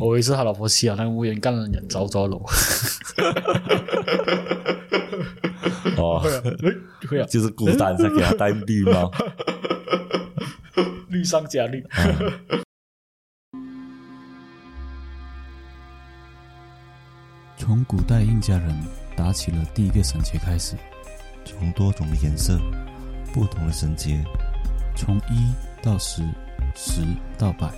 我以为是他老婆吸了那个乌云干了人着着楼。哦，会啊，就是孤单才给他戴绿帽。绿上加绿。从古代印加人打起了第一个绳结开始，从多种的颜色、不同的绳结，从一到十，十到百，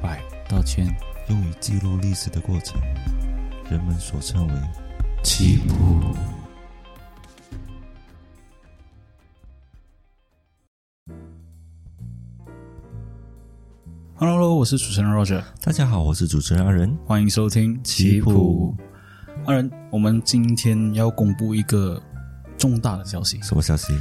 百到千，用于记录历史的过程，人们所称为棋谱。Hello，我是主持人 Roger。大家好，我是主持人阿仁，欢迎收听棋谱。阿仁，我们今天要公布一个重大的消息。什么消息？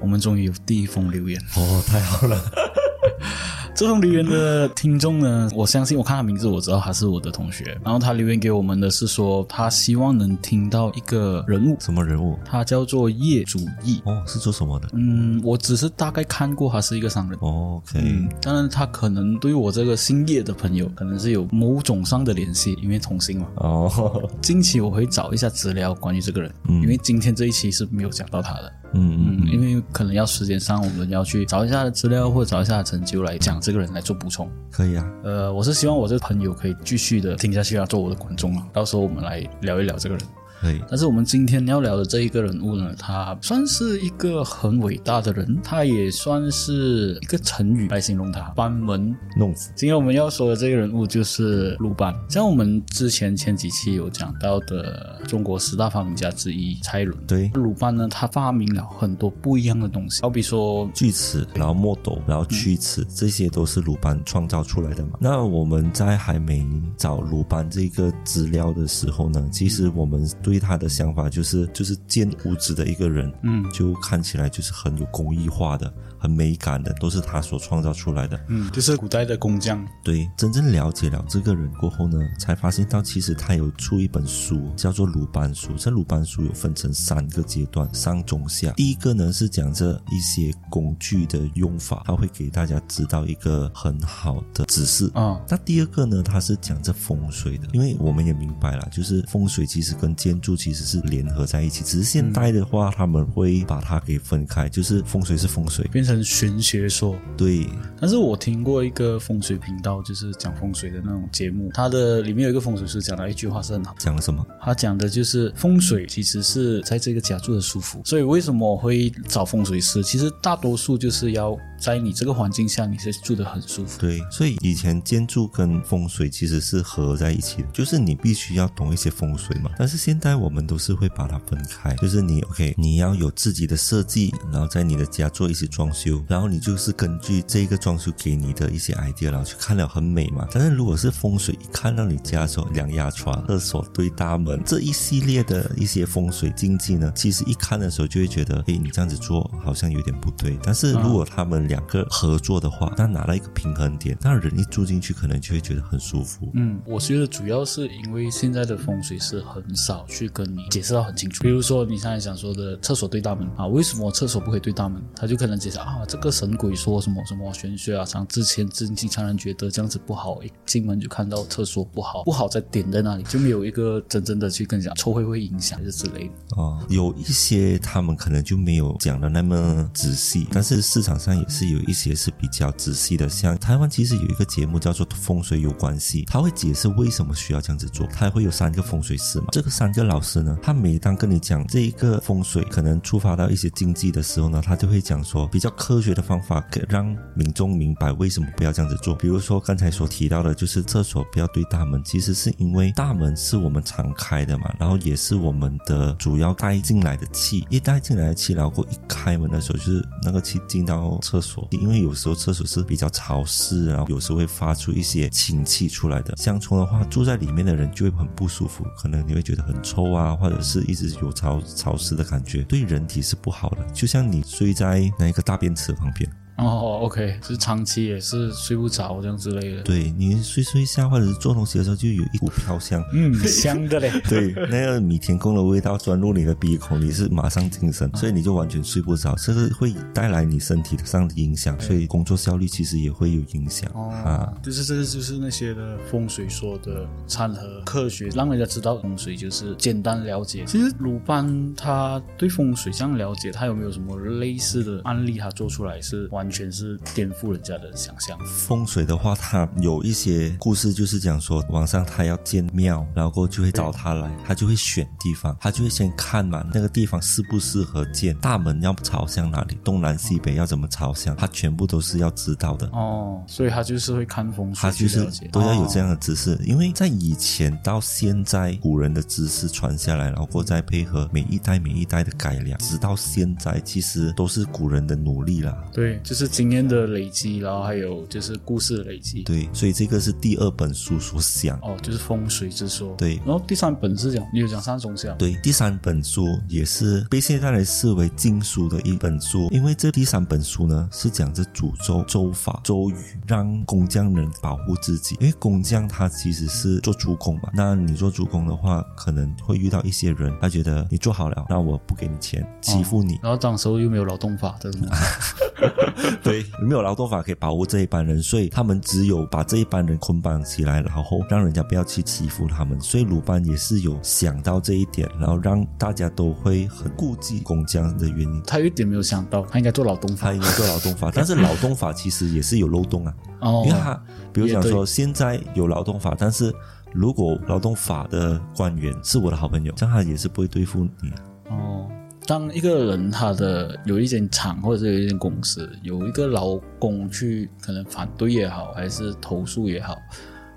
我们终于有第一封留言。哦，太好了。这封留言的听众呢，我相信我看他名字，我知道他是我的同学。然后他留言给我们的是说，他希望能听到一个人物，什么人物？他叫做叶主义。哦，是做什么的？嗯，我只是大概看过他是一个商人。哦，OK。嗯，当然他可能对我这个姓叶的朋友，可能是有某种上的联系，因为同姓嘛。哦，近期我会找一下资料关于这个人，嗯因为今天这一期是没有讲到他的。嗯嗯嗯，因为可能要时间上，我们要去找一下的资料，或者找一下成就来讲这个人来做补充。可以啊。呃，我是希望我这个朋友可以继续的听下去啊，做我的观众啊。到时候我们来聊一聊这个人。可以。但是我们今天要聊的这一个人物呢，他算是一个很伟大的人，他也算是一个成语来形容他，班门弄斧。今天我们要说的这个人物就是鲁班，像我们之前前几期有讲到的中国十大发明家之一蔡伦。对，鲁班呢，他发明了很多不一样的东西，好比说锯齿，然后墨斗，然后曲尺，这些都是鲁班创造出来的嘛。那我们在还没找鲁班这个资料的时候呢，其实我们对他的想法就是，就是建屋子的一个人，嗯就看起来就是很有工艺化的、很美感的，都是他所创造出来的。嗯，就是古代的工匠。对，真正了解了这个人过后呢，才发现到其实他有出一本书，叫做《鲁班书》。这鲁班书有分成三个阶段，上中下。第一个呢是讲这一些工具的用法，他会给大家知道一个很好的指示。啊、那第二个呢，他是讲这风水的，因为我们也明白了，就是风水其实跟建筑其实是联合在一起，只是现代的话，他们会把它给分开，就是风水是风水，变成玄学说。对，但是我听过一个风水频道，就是讲风水的那种节目，它的里面有一个风水师讲了一句话是很好，讲了什么？他讲的就是风水其实是在这个家住的舒服，所以为什么我会找风水师？其实大多数就是要在你这个环境下，你是住得很舒服。对，所以以前建筑跟风水其实是合在一起的，就是你必须要懂一些风水嘛。但是现在我们都是会把它分开，就是你 OK，你要有自己的设计，然后在你的家做一些装修，然后你就是根据这个装修给你的一些 idea，然后去看了很美嘛。但是如果是风水，一看到你家的时候，两压床、厕所对大门这一系列的一些风水禁忌呢，其实一看的时候就会觉得，诶，你这样子做好像有点不对。但是如果他们两个合作的话，那拿到一个平衡点，那人一住进去，可能就会觉得很舒服。嗯，我觉得主要是因为现在的风水是很少去跟你解释到很清楚。比如说你刚才想说的厕所对大门啊，为什么厕所不可以对大门？他就可能解释啊，这个神鬼说什么什么玄学啊，像之前经经常人觉得这样子不好，一进门就看到厕所不好，不好在点在那里，就没有一个真正的去跟你讲臭会会影响这之类的。哦，有一些他们可能就没有讲的那么仔细，但是市场上也是是有一些是比较仔细的。像台湾其实有一个节目叫做《风水有关系》，他会解释为什么需要这样子做。他会有三个风水师嘛，这个三个老师呢，他每当跟你讲这一个风水可能触发到一些禁忌的时候呢，他就会讲说比较科学的方法，可让民众明白为什么不要这样子做。比如说刚才所提到的，就是厕所不要对大门，其实是因为大门是我们常开的嘛，然后也是我们的主要带进来的气，一带进来的气，然后一开门的时候，就是那个气进到厕所，因为有时候厕所是比较潮湿，然后有时候会发出一些氢气出来的。相冲的话，住在里面的人就会很不舒服，可能你会觉得很臭啊，或者是一直有潮潮湿的感觉，对人体是不好的。就像你睡在那个大便池旁边。哦，OK，就是长期也是睡不着这样之类的。对你睡睡一下，或者是做东西的时候，就有一股飘香。嗯，香的嘞。对，那个米田共的味道钻入你的鼻孔，你是马上精神，所以你就完全睡不着，这个会带来你身体上的影响，所以工作效率其实也会有影响啊。就是这个就是那些的风水说的掺和科学，让人家知道风水就是简单了解。其实鲁班他对风水这样了解，他有没有什么类似的案例？他做出来是完全是颠覆人家的想象。风水的话，它有一些故事，就是讲说晚上他要建庙，然后就会找他来，他就会选地方，他就会先看嘛，那个地方适不适合建，大门要朝向哪里，东南西北要怎么朝向，他全部都是要知道的。哦，所以他就是会看风水，他就是都要有这样的知识，因为在以前到现在，古人的知识传下来，然后再配合每一代每一代的改良，直到现在，其实都是古人的努力啦。对，就是经验的累积，然后还有就是故事的累积。对，所以这个是第二本书所讲。哦，就是风水之说。对，然后第三本是讲，你有讲三种讲。对，第三本书也是被现在来视为禁书的一本书，因为这第三本书呢是讲这诅咒、咒法、咒语，让工匠人保护自己。因为工匠他其实是做主工嘛，那你做主工的话，可能会遇到一些人，他觉得你做好了，那我不给你钱，欺负你。然后当时候又没有劳动法这种。对，没有劳动法可以保护这一班人，所以他们只有把这一班人捆绑起来，然后让人家不要去欺负他们。所以鲁班也是有想到这一点，然后让大家都会很顾忌工匠的原因。他有一点没有想到，他应该做劳动法，他应该做劳动法，但是劳动法其实也是有漏洞啊。哦，因为他比如讲说现在有劳动法，但是如果劳动法的官员是我的好朋友，这样他也是不会对付你。哦。当一个人他的有一间厂或者是有一间公司，有一个劳工去可能反对也好，还是投诉也好，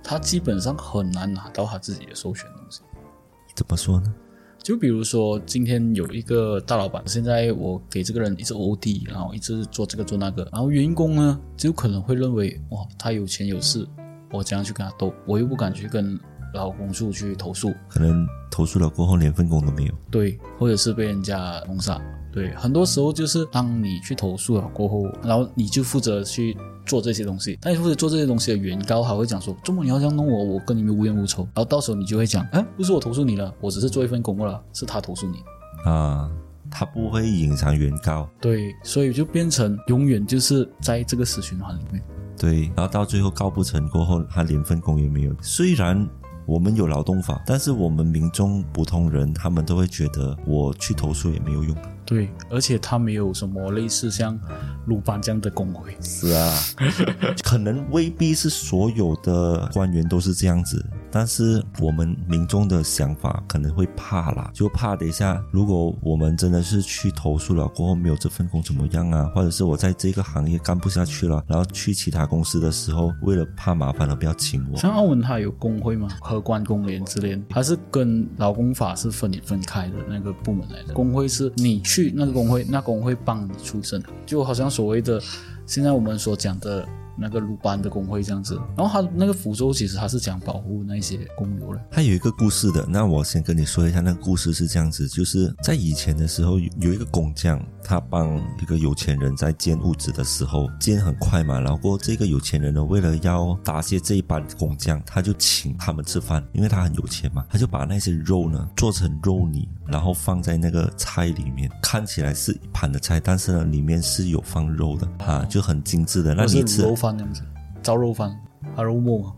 他基本上很难拿到他自己的授权东西。怎么说呢？就比如说今天有一个大老板，现在我给这个人一直 OD，然后一直做这个做那个，然后员工呢就可能会认为哇，他有钱有势，我怎样去跟他斗？我又不敢去跟。劳工处去投诉，可能投诉了过后连份工都没有。对，或者是被人家封杀。对，很多时候就是当你去投诉了过后，然后你就负责去做这些东西。但你负责做这些东西的原告还会讲说：“周末你要这样弄我，我跟你们无冤无仇。”然后到时候你就会讲：“哎，不是我投诉你了，我只是做一份工了，是他投诉你。”啊，他不会隐藏原告。对，所以就变成永远就是在这个死循环里面。对，然后到最后告不成过后，他连份工也没有。虽然。我们有劳动法，但是我们民众普通人，他们都会觉得我去投诉也没有用。对，而且他没有什么类似像鲁班这样的工会。是啊，可能未必是所有的官员都是这样子。但是我们民众的想法可能会怕啦，就怕等一下，如果我们真的是去投诉了过后没有这份工怎么样啊？或者是我在这个行业干不下去了，然后去其他公司的时候，为了怕麻烦了不要请我。像澳门它有工会吗？和关工联之类，还是跟劳工法是分分开的那个部门来的？工会是你去那个工会，那工会帮你出声，就好像所谓的现在我们所讲的。那个鲁班的工会这样子，然后他那个福州其实他是讲保护那些工友的。他有一个故事的，那我先跟你说一下，那个故事是这样子，就是在以前的时候，有一个工匠，他帮一个有钱人在建屋子的时候，建很快嘛，然后这个有钱人呢，为了要答谢这一班工匠，他就请他们吃饭，因为他很有钱嘛，他就把那些肉呢做成肉泥，然后放在那个菜里面，看起来是一盘的菜，但是呢里面是有放肉的啊，就很精致的，那你吃。饭那样子，糟肉饭，啊肉末，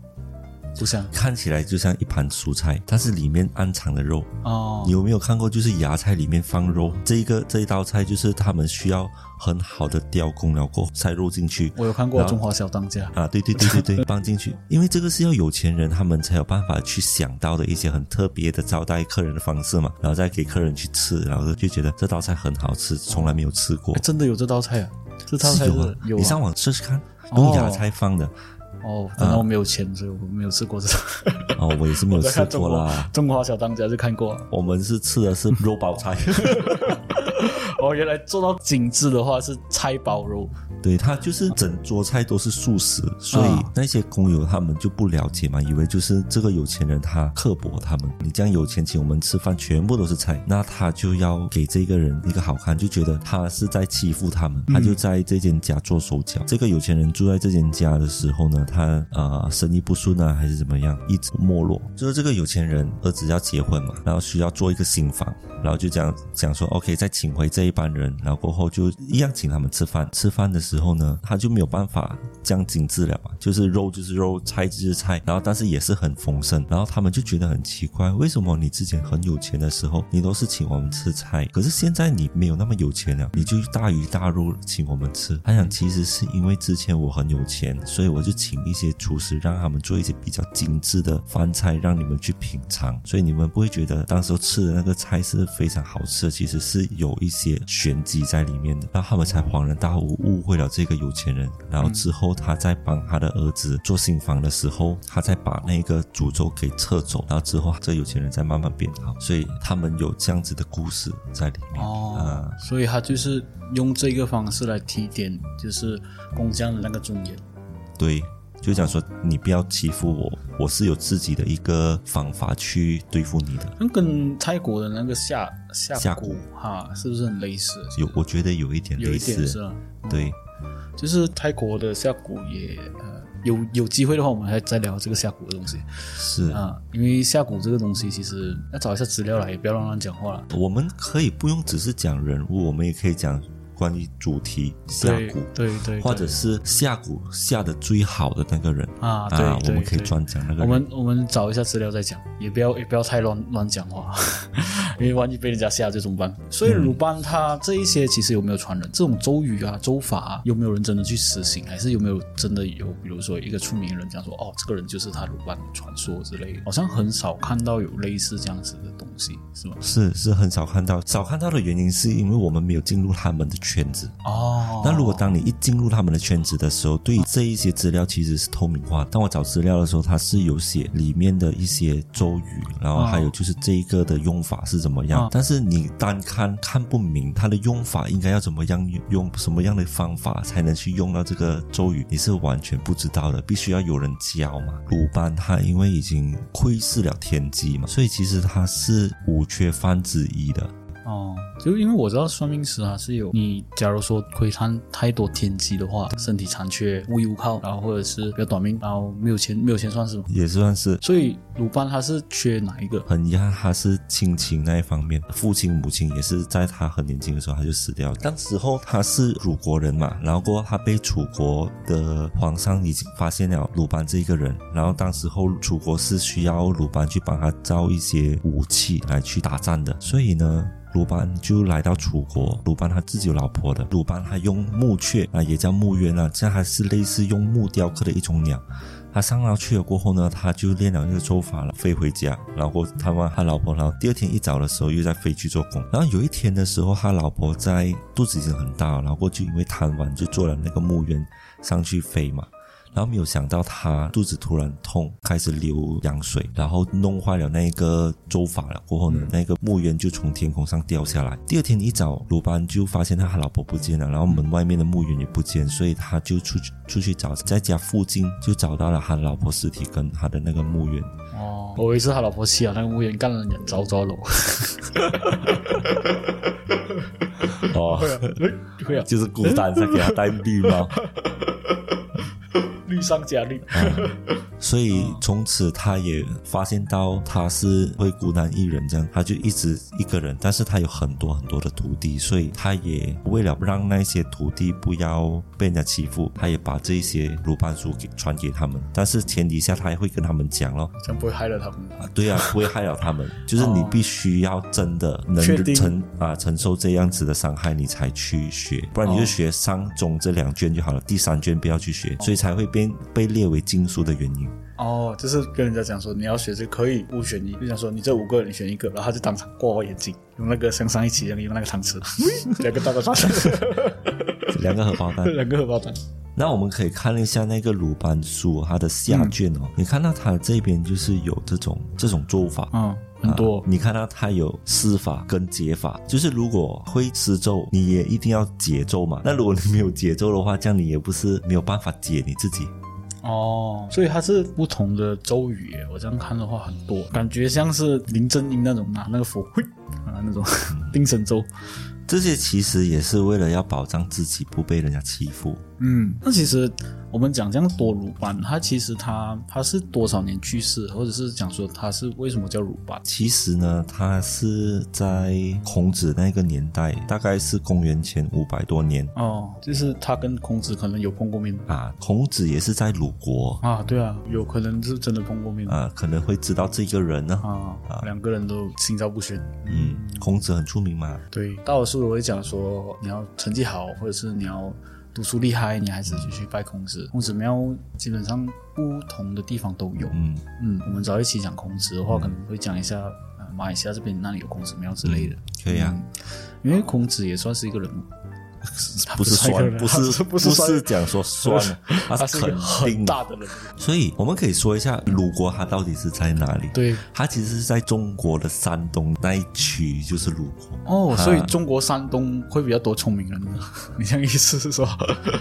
不像，看起来就像一盘蔬菜，但是里面暗藏的肉。哦，你有没有看过？就是芽菜里面放肉，这一个这一道菜就是他们需要很好的雕工，然后塞肉进去。我有看过《中华小当家》啊，对对对对对，放进去，因为这个是要有钱人他们才有办法去想到的一些很特别的招待客人的方式嘛，然后再给客人去吃，然后就觉得这道菜很好吃，从来没有吃过。真的有这道菜啊？这道菜有，你上网试试看。用芽菜放的哦，可能我没有钱，所以我没有吃过这种。哦，我也是没有吃过啦。中华小当家就看过，我们是吃的是 肉包菜。哦，原来做到精致的话是菜包肉。对他就是整桌菜都是素食，所以那些工友他们就不了解嘛，以为就是这个有钱人他刻薄他们。你这样有钱请我们吃饭，全部都是菜，那他就要给这个人一个好看，就觉得他是在欺负他们，他就在这间家做手脚。这个有钱人住在这间家的时候呢，他呃生意不顺啊，还是怎么样，一直没落。就是这个有钱人儿子要结婚嘛，然后需要做一个新房，然后就这样讲说，OK，再请回这一班人，然后过后就一样请他们吃饭。吃饭的时候呢，他就没有办法这样精致了嘛，就是肉就是肉，菜就是菜，然后但是也是很丰盛。然后他们就觉得很奇怪，为什么你之前很有钱的时候，你都是请我们吃菜，可是现在你没有那么有钱了，你就大鱼大肉请我们吃？他想，其实是因为之前我很有钱，所以我就请一些厨师让他们做一些比较精致的饭菜，让你们去品尝，所以你们不会觉得当时候吃的那个菜是非常好吃的，其实是有一些玄机在里面的。然后他们才恍然大悟，误会了这个有钱人。然后之后他在帮他的儿子做新房的时候，他再把那个诅咒给撤走，然后之后这有钱人再慢慢变好。所以他们有这样子的故事在里面。哦啊，所以他就是用这个方式来提点，就是工匠的那个尊严。对，就讲说你不要欺负我，我是有自己的一个方法去对付你的。那跟泰国的那个下下蛊下蛊哈，是不是很类似？有，我觉得有一点类似一点是，吧？对，就是泰国的下蛊也呃有有机会的话，我们还再聊这个下蛊的东西是。啊，因为下蛊这个东西其实要找一下资料来，也不要乱乱讲话了。我们可以不用只是讲人物，我们也可以讲关于主题下蛊，对对，或者是下蛊下的最好的那个人啊对我们可以专讲那个人。我们我们找一下资料再讲，也不要也不要太乱乱讲话，因为万一被人家吓就怎么办？所以鲁班他这一些其实有没有传人？这种咒语啊、咒法啊，有没有人真的去实行？还是有没有真的有，比如说一个出名人讲说，哦，这个人就是他鲁班的传说之类的？好像很少看到有类似这样子的东西，是吗？是是很少看到，少看到的原因是因为我们没有进入他们的圈子。哦，那如果当你一进入他们的圈子的时候，对于这一些资料其实是透明化。当我找资料的时候，它是有写里面的一些咒语，然后还有就是这一个的用法是怎么样。哦但是你单看看不明它的用法应该要怎么样用，用什么样的方法才能去用到这个咒语，你是完全不知道的，必须要有人教嘛。鲁班他因为已经窥视了天机嘛，所以其实他是五缺番之一的。哦，就因为我知道算命师啊是有你，假如说窥探太多天机的话，身体残缺、无依无靠，然后或者是比较短命，然后没有钱，没有钱算是吗？也算是所以鲁班他是缺哪一个？很遗憾，他是亲情那一方面，父亲母亲也是在他很年轻的时候他就死掉了。当时候他是鲁国人嘛，然后过后他被楚国的皇上已经发现了鲁班这一个人，然后当时候楚国是需要鲁班去帮他造一些武器来去打仗的，所以呢。鲁班就来到楚国，鲁班他自己有老婆的，鲁班他用木雀啊，也叫木鸢啊，这还是类似用木雕刻的一种鸟。他上到去了过后呢，他就练了那个咒法了，飞回家，然后他问他老婆，然后第二天一早的时候又在飞去做工。然后有一天的时候，他老婆在肚子已经很大了，然后就因为贪玩就做了那个木鸢上去飞嘛。然后没有想到他肚子突然痛，开始流羊水，然后弄坏了那个咒法了。过后呢，那个木鸢就从天空上掉下来。第二天一早，鲁班就发现他他老婆不见了，然后门外面的木鸢也不见，所以他就出去出去找，在家附近就找到了他老婆尸体跟他的那个木鸢。哦，我以为是他老婆死了那个木鸢干了人糟糟了。哦，会啊，就是孤单，在给他戴绿帽。绿上加绿。所以从此他也发现到他是会孤单一人这样，他就一直一个人，但是他有很多很多的徒弟，所以他也为了让那些徒弟不要被人家欺负，他也把这些鲁班书给传给他们，但是前提下他也会跟他们讲咯，这样不会害了他们。啊，对啊，不会害了他们，就是你必须要真的能承啊承受这样子的伤害，你才去学，不然你就学上中这两卷就好了，第三卷不要去学，所以才会被被列为禁书的原因。哦，就是跟人家讲说你要学这可以五选一，就想说你这五个你选一个，然后他就当场挂我眼镜，用那个身上一期一样用那个汤匙，两个大包蛋两个荷包蛋。两个荷包蛋。那我们可以看一下那个鲁班书它的下卷哦，你看到它这边就是有这种这种做法，嗯，很多啊你看到它有施法跟解法，就是如果会施咒，你也一定要解咒嘛。那如果你没有解咒的话，这样你也不是没有办法解你自己。哦，所以它是不同的咒语耶。我这样看的话很多，感觉像是林正英那种拿那个佛会啊那种定神咒。这些其实也是为了要保障自己不被人家欺负。嗯，那其实我们讲这样多鲁班，他其实他他是多少年去世，或者是讲说他是为什么叫鲁班？其实呢，他是在孔子那个年代，大概是公元前五百多年哦，就是他跟孔子可能有碰过面啊。孔子也是在鲁国啊，对啊，有可能是真的碰过面啊，可能会知道这个人呢啊，两个人都心照不宣。嗯，孔子很出名嘛。对，大多数都会讲说，你要成绩好，或者是你要。读书厉害，你还是就去拜孔子。孔子庙基本上不同的地方都有。嗯嗯，我们早一起讲孔子的话，可能会讲一下呃马来西亚这边那里有孔子庙之类的。可以啊，因为孔子也算是一个人物。不是酸，不是 不是讲说算，他是很大的人，所以我们可以说一下鲁国它到底是在哪里？对，它其实是在中国的山东那一区，就是鲁国。哦，所以中国山东会比较多聪明人的，你这样意思是说？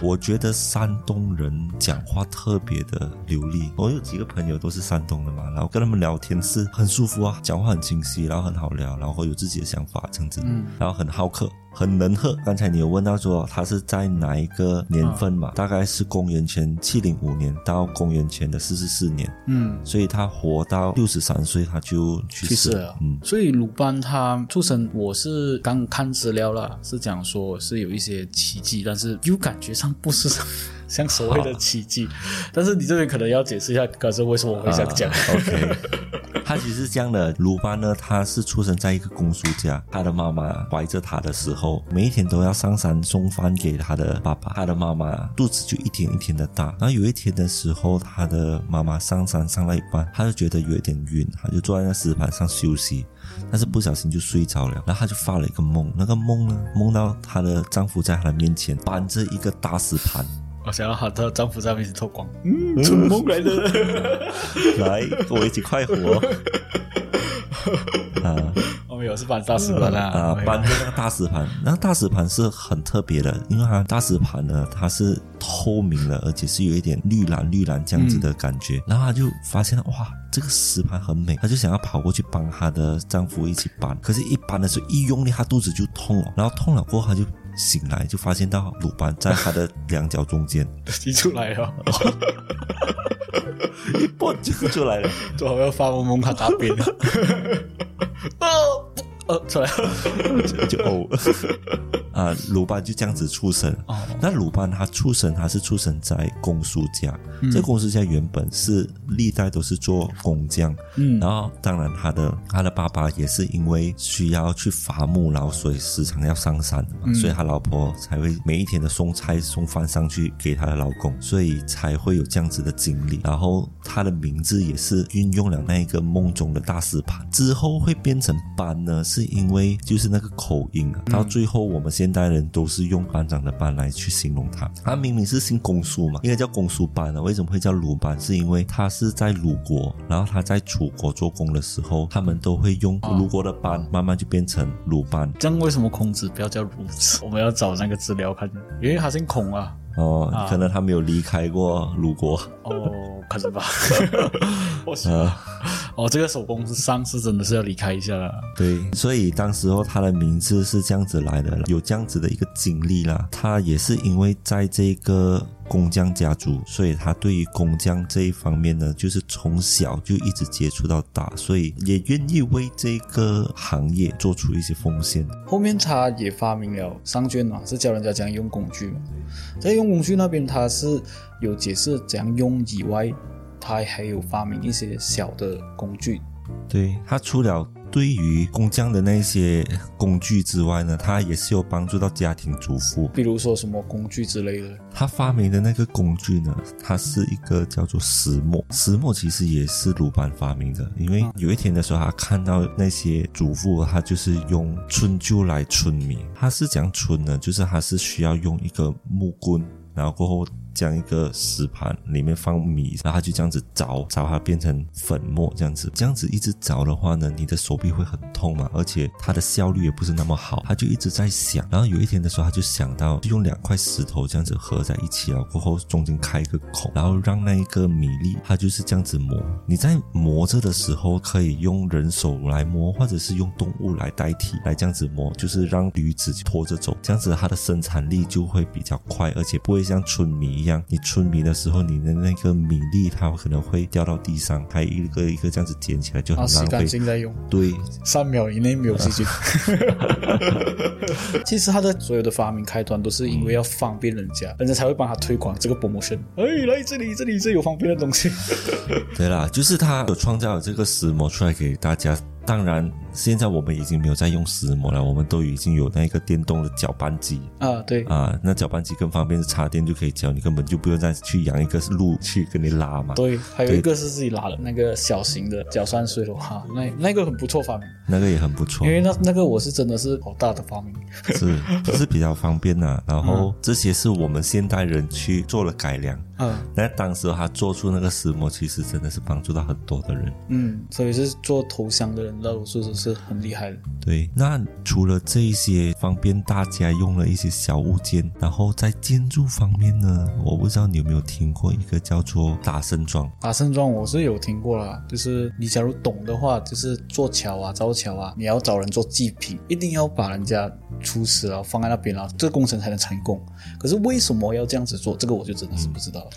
我觉得山东人讲话特别的流利，我有几个朋友都是山东的嘛，然后跟他们聊天是很舒服啊，讲话很清晰，然后很好聊，然后有自己的想法这样子，嗯，然后很好客。很能喝。刚才你有问到说他是在哪一个年份嘛？大概是公元前七零五年到公元前的四十四年。嗯，所以他活到六十三岁他就去世了。嗯，所以鲁班他出生，我是刚看资料了，是讲说是有一些奇迹，但是又感觉上不是像所谓的奇迹。但是你这边可能要解释一下，可是为什么我会这样讲？OK。他其实是这样的，鲁班呢，他是出生在一个公叔家，他的妈妈怀着他的时候，每一天都要上山送饭给他的爸爸，他的妈妈肚子就一天一天的大。然后有一天的时候，他的妈妈上山上了一半，他就觉得有一点晕，他就坐在那石板上休息，但是不小心就睡着了。然后他就发了一个梦，那个梦呢，梦到她的丈夫在她的面前搬着一个大石盘。我想要她的丈夫在面前脱光，嗯，春梦来了，来跟我一起快活 啊！我们有是搬大石盘啊，啊，搬着那个大石盘，那个大石盘是很特别的，因为它大石盘呢，它是透明的，而且是有一点绿蓝绿蓝这样子的感觉。然后她就发现哇，这个石盘很美，她就想要跑过去帮她的丈夫一起搬，可是，一搬的时候一用力，她肚子就痛了，然后痛了过后，她就。醒来就发现到鲁班在他的两脚中间，挤出来了，一蹦就出来了，最后要发梦梦他大便。了，哦，呃，出来。了，就呕。啊，鲁班就这样子出生。哦，那鲁班他出生，他是出生在公叔家。这公叔家原本是历代都是做工匠。嗯，然后当然他的他的爸爸也是因为需要去伐木，然后所以时常要上山嘛，所以他老婆才会每一天的送菜送饭上去给他的老公，所以才会有这样子的经历。然后他的名字也是运用了那一个梦中的大石盘，之后会变成班呢，是因为就是那个口音啊。到最后我们现现代人都是用班长的班来去形容他，他明明是姓公叔嘛，应该叫公叔班啊，为什么会叫鲁班？是因为他是在鲁国，然后他在楚国做工的时候，他们都会用鲁国的班，慢慢就变成鲁班。这样为什么孔子不要叫鲁子？我们要找那个资料看，因为他姓孔啊。哦，可能他没有离开过鲁国。哦，可能吧。我想。哦，这个手工上是真的是要离开一下了。对，所以当时候他的名字是这样子来的，有这样子的一个经历啦。他也是因为在这个工匠家族，所以他对于工匠这一方面呢，就是从小就一直接触到大，所以也愿意为这个行业做出一些奉献。后面他也发明了商卷嘛，是教人家怎样用工具嘛。在用工具那边，他是有解释怎样用以外。他还有发明一些小的工具，对他除了对于工匠的那些工具之外呢，他也是有帮助到家庭主妇，比如说什么工具之类的。他发明的那个工具呢，它是一个叫做石磨，石磨其实也是鲁班发明的，因为有一天的时候，他看到那些主妇，他就是用春灸来春米，他是讲春呢，就是他是需要用一个木棍。然后过后这样一个石盘里面放米，然后它就这样子凿凿它变成粉末这样子，这样子一直凿的话呢，你的手臂会很痛嘛，而且它的效率也不是那么好，他就一直在想，然后有一天的时候他就想到，就用两块石头这样子合在一起了，过后中间开一个孔，然后让那一个米粒它就是这样子磨，你在磨着的时候可以用人手来磨，或者是用动物来代替来这样子磨，就是让驴子拖着走，这样子它的生产力就会比较快，而且不会像春米一样，你春米的时候你的那个米粒它可能会掉到地上，还一个一个这样子捡起来就很浪费。净再用，对，三秒以内没有细菌。其实他的所有的发明开端都是因为要方便人家，人家才会帮他推广这个 promotion。哎，来这里，这里这里有方便的东西。对啦，就是他有创造了这个石磨出来给大家。当然，现在我们已经没有在用石磨了，我们都已经有那个电动的搅拌机啊，对，啊。那搅拌机更方便，是插电就可以搅，你根本就不用再去养一个路去跟你拉嘛。对，还有一个是自己拉的那个小型的搅蒜水的话，那那个很不错发明，那个也很不错因，为那那个我是真的是好大的发明。是 是比较方便呐、然后这些是我们现代人去做了改良。嗯那当时他做出那个石磨，其实真的是帮助到很多的人。嗯，所以是做头香的人，那我说的是很厉害的。对，那除了这一些方便大家用了一些小物件，然后在建筑方面呢，我不知道你有没有听过一个叫做打胜桩。打胜桩我是有听过啦，就是你假如懂的话，就是做桥啊、造桥啊，你要找人做祭品，一定要把人家出死啊放在那边啊，这个工程才能成功。可是为什么要这样子做？这个我就真的是不知道了。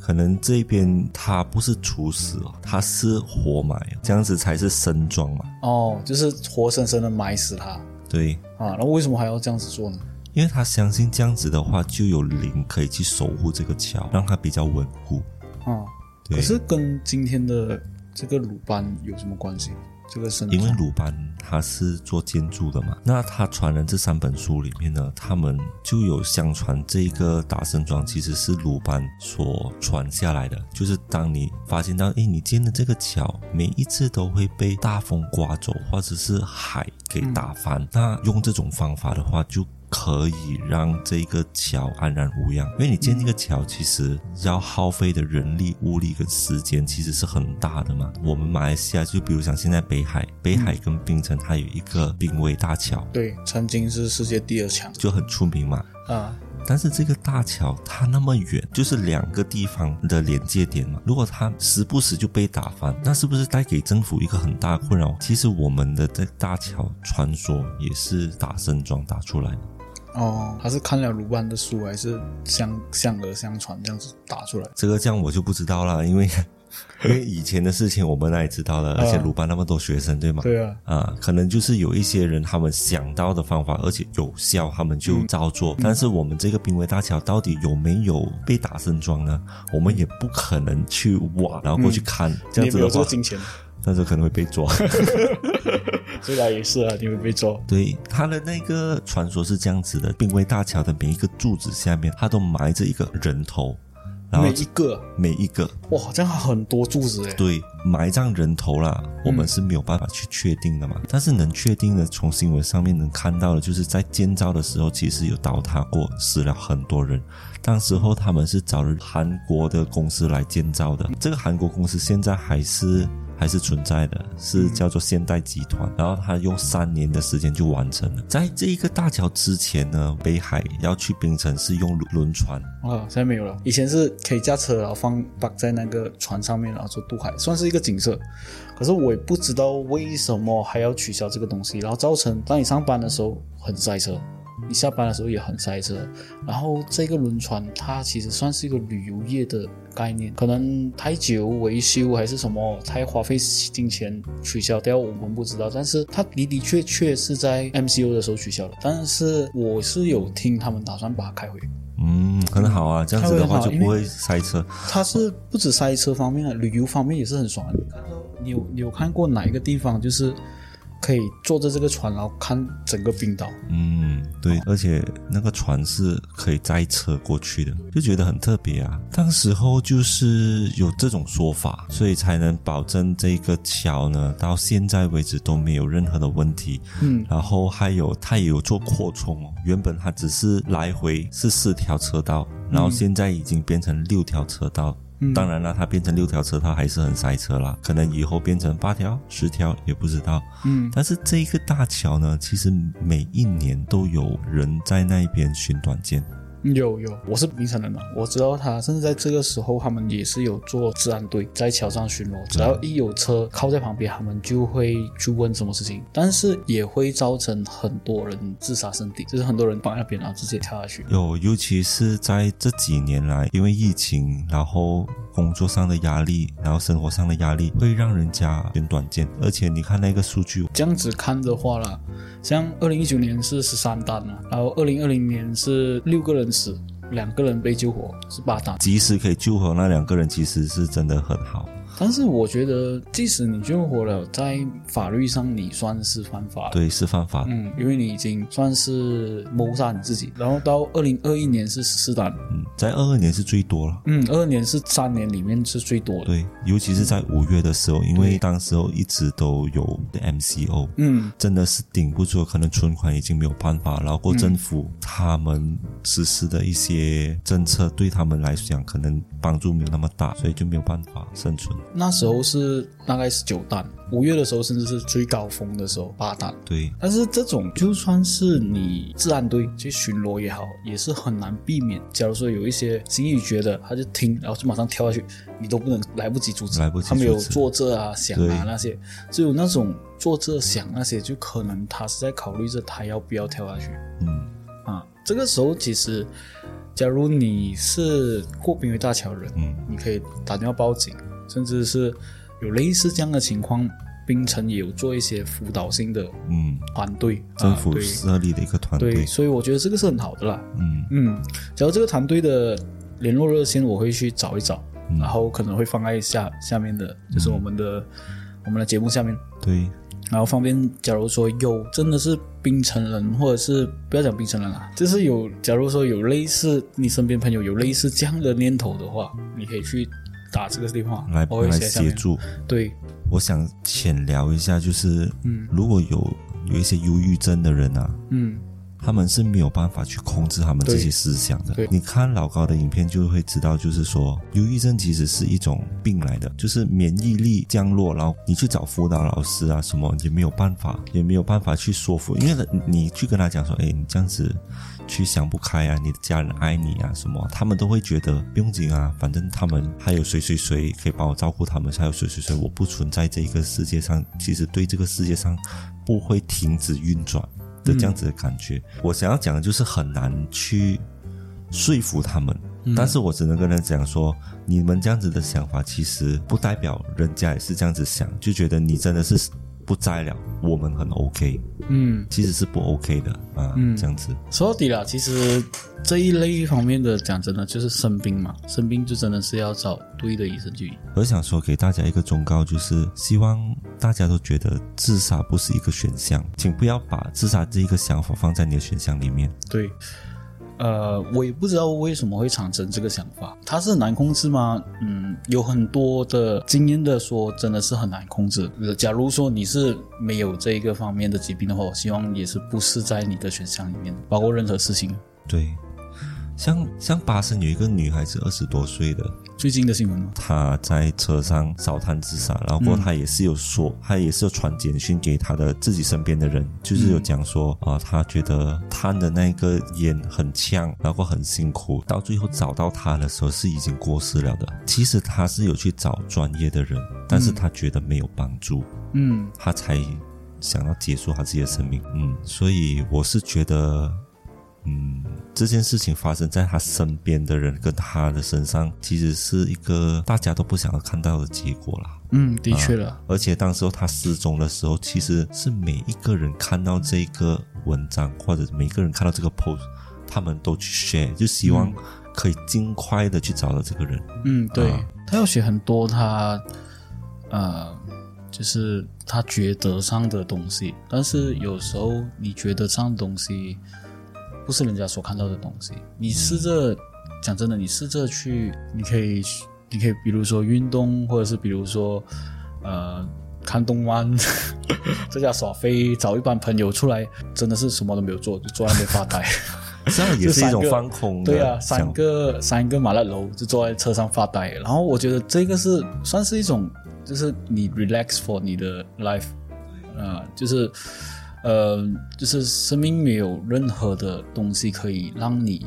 可能这边它不是处死哦，它是活埋，这样子才是生装嘛。哦，就是活生生的埋死他对，啊，那为什么还要这样子做呢？因为他相信这样子的话，就有灵可以去守护这个桥，让它比较稳固。啊，对可是跟今天的这个鲁班有什么关系？这个神因为鲁班他是做建筑的嘛，那他传的这三本书里面呢，他们就有相传这个打神桩其实是鲁班所传下来的。就是当你发现到，哎，你建的这个桥每一次都会被大风刮走，或者是海给打翻，那用这种方法的话就。可以让这个桥安然无恙，因为你建这个桥，其实要耗费的人力、物力跟时间其实是很大的嘛。我们马来西亚就比如像现在北海，北海跟槟城它有一个濒危大桥，对，曾经是世界第二强就很出名嘛。啊，但是这个大桥它那么远，就是两个地方的连接点嘛。如果它时不时就被打翻，那是不是带给政府一个很大的困扰？其实我们的这大桥传说也是打胜桩打出来的。哦，他是看了鲁班的书，还是相相而相传这样子打出来？这个这样我就不知道了，因为 因为以前的事情我们哪里知道了，而且鲁班那么多学生，对吗？对啊，啊，可能就是有一些人他们想到的方法，而且有效，他们就照做。但是我们这个濒危大桥到底有没有被打胜桩呢？我们也不可能去挖，然后过去看，这样子的话那就可能会被抓。这个也是啊，你会被抓。对，他的那个传说是这样子的：濒危大桥的每一个柱子下面，它都埋着一个人头，然后每一个每一个哇，这样很多柱子诶。对，埋葬人头啦，我们是没有办法去确定的嘛。但是能确定的，从新闻上面能看到的，就是在建造的时候，其实有倒塌过，死了很多人。当时候他们是找了韩国的公司来建造的，这个韩国公司现在还是。还是存在的，是叫做现代集团，然后他用三年的时间就完成了。在这一个大桥之前呢，北海要去冰城是用轮轮船，啊，现在没有了。以前是可以驾车，然后放绑在那个船上面，然后做渡海，算是一个景色。可是我也不知道为什么还要取消这个东西，然后造成当你上班的时候很塞车，你下班的时候也很塞车。然后这个轮船它其实算是一个旅游业的概念，可能太久维修还是什么，太花费金钱取消掉，我们不知道。但是它的的确确是在 MCO 的时候取消的，但是我是有听他们打算把它开回。嗯，很好啊，这样子的话就不会塞车。它是不止塞车方面的，旅游方面也是很爽的。你有你有看过哪一个地方就是可以坐着这个船，然后看整个冰岛。嗯，对，而且那个船是可以载车过去的，就觉得很特别啊。当时候就是有这种说法，所以才能保证这个桥呢，到现在为止都没有任何的问题。嗯，然后还有它也有做扩充哦，原本它只是来回是四条车道，然后现在已经变成六条车道。当然了，它变成六条车它还是很塞车啦，可能以后变成八条、十条也不知道。嗯，但是这一个大桥呢，其实每一年都有人在那边寻短见。有有，我是槟城人嘛，我知道他甚至在这个时候，他们也是有做治安队在桥上巡逻，只要一有车靠在旁边，他们就会去问什么事情，但是也会造成很多人自杀身体，就是很多人绑在那边然后直接跳下去。有，尤其是在这几年来，因为疫情，然后工作上的压力，然后生活上的压力，会让人家选短见。而且你看那个数据，这样子看的话啦，像二零一九年是十三单嘛，然后二零二零年是六个人死，两个人被救活，是八单。即使可以救活那两个人，其实是真的很好。但是我觉得，即使你救活了，在法律上你算是犯法。对，是犯法。嗯，因为你已经算是谋杀你自己。然后到二零二一年是十四单，嗯，在二二年是最多了。嗯，二二年是三年里面是最多的。对，尤其是在五月的时候，因为当时候一直都有 MCO，嗯，真的是顶不住，可能存款已经没有办法，然后政府他们实施的一些政策对他们来讲可能帮助没有那么大，所以就没有办法生存。那时候是大概是九单，五月的时候甚至是最高峰的时候八单。对，但是这种就算是你治安队去巡逻也好，也是很难避免。假如说有一些心意觉得他就听，然后就马上跳下去，你都不能来不及阻止。来不及他没有坐这啊、想啊那些，只有那种坐这想那些，就可能他是在考虑着他要不要跳下去。嗯，啊，这个时候其实，假如你是过濒危大桥人，嗯，你可以打电话报警，甚至是有类似这样的情况，冰城也有做一些辅导性的嗯，团队，政府设立的一个团队。对，队，所以我觉得这个是很好的啦。嗯。嗯，假如这个团队的联络热线，我会去找一找，嗯。然后可能会放在下下面的，就是我们的、我们的节目下面。对，然后方便，假如说有真的是冰城人，或者是不要讲冰城人啦，就是有，假如说有类似你身边朋友有类似这样的念头的话，你可以去打这个电话，来来。协助。对，我想浅聊一下，就是嗯如果有有一些忧郁症的人啊，嗯，他们是没有办法去控制他们这些思想的。你看老高的影片就会知道，就是说忧郁症其实是一种病来的，就是免疫力降落，然后你去找辅导老师啊什么也没有办法，也没有办法去说服，因为你去跟他讲说，哎，你这样子去想不开啊，你的家人爱你啊什么，他们都会觉得不用紧啊，反正他们还有谁谁谁可以帮我照顾他们，还有谁谁谁我不存在这一个世界上，其实对这个世界上不会停止运转。的这样子的感觉。我想要讲的就是很难去说服他们，但是我只能跟他讲说，你们这样子的想法其实不代表人家也是这样子想，就觉得你真的是不在了，我们很 OK，嗯，其实是不 OK 的啊，这样子。说到底了，其实这一类方面的讲真的就是生病嘛，生病就真的是要找对的医生去医。我想说给大家一个忠告，就是希望大家都觉得自杀不是一个选项，请不要把自杀这一个想法放在你的选项里面。对，呃，我也不知道为什么会产生这个想法，它是难控制吗？嗯，有很多的经验的说，真的是很难控制。假如说你是没有这一个方面的疾病的话，我希望也是不是在你的选项里面，包括任何事情。对，像像巴生有一个女孩子二十多岁的，最近的新闻吗？她在车上烧炭自杀，然后她也是有说，她也是有传简讯给她的自己身边的人，就是有讲说啊、她觉得炭的那个烟很呛，然后很辛苦，到最后找到她的时候是已经过世了的。其实她是有去找专业的人，但是她觉得没有帮助，嗯她才想要结束她自己的生命。嗯，所以我是觉得。嗯，这件事情发生在他身边的人跟他的身上，其实是一个大家都不想要看到的结果啦。嗯，的确了。而且当时候他失踪的时候，其实是每一个人看到这个文章，或者每一个人看到这个 post，他们都去 share，就希望可以尽快的去找到这个人。嗯，对，啊他要写很多他呃就是他觉得上的东西，但是有时候你觉得上的东西不是人家所看到的东西。你试着讲真的，你试着去，你可以，你可以，比如说运动，或者是比如说呃看动漫，在家耍飞，找一帮朋友出来，真的是什么都没有做，就坐在那边发呆。这样也是一种放空的。对啊，三个三个麻辣楼就坐在车上发呆，然后我觉得这个是算是一种，就是你 relax for 你的 life，啊，就是呃，就是生命没有任何的东西可以让你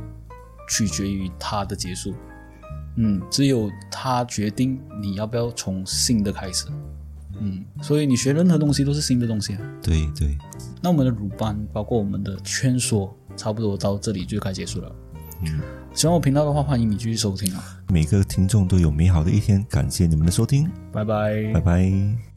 取决于它的结束，嗯，只有它决定你要不要从新的开始，嗯，所以你学任何东西都是新的东西啊。对对，那我们的鲁班，包括我们的劝说。差不多到这里就该结束了。嗯，喜欢我频道的话，欢迎你继续收听啊！每个听众都有美好的一天，感谢你们的收听，拜拜，拜拜。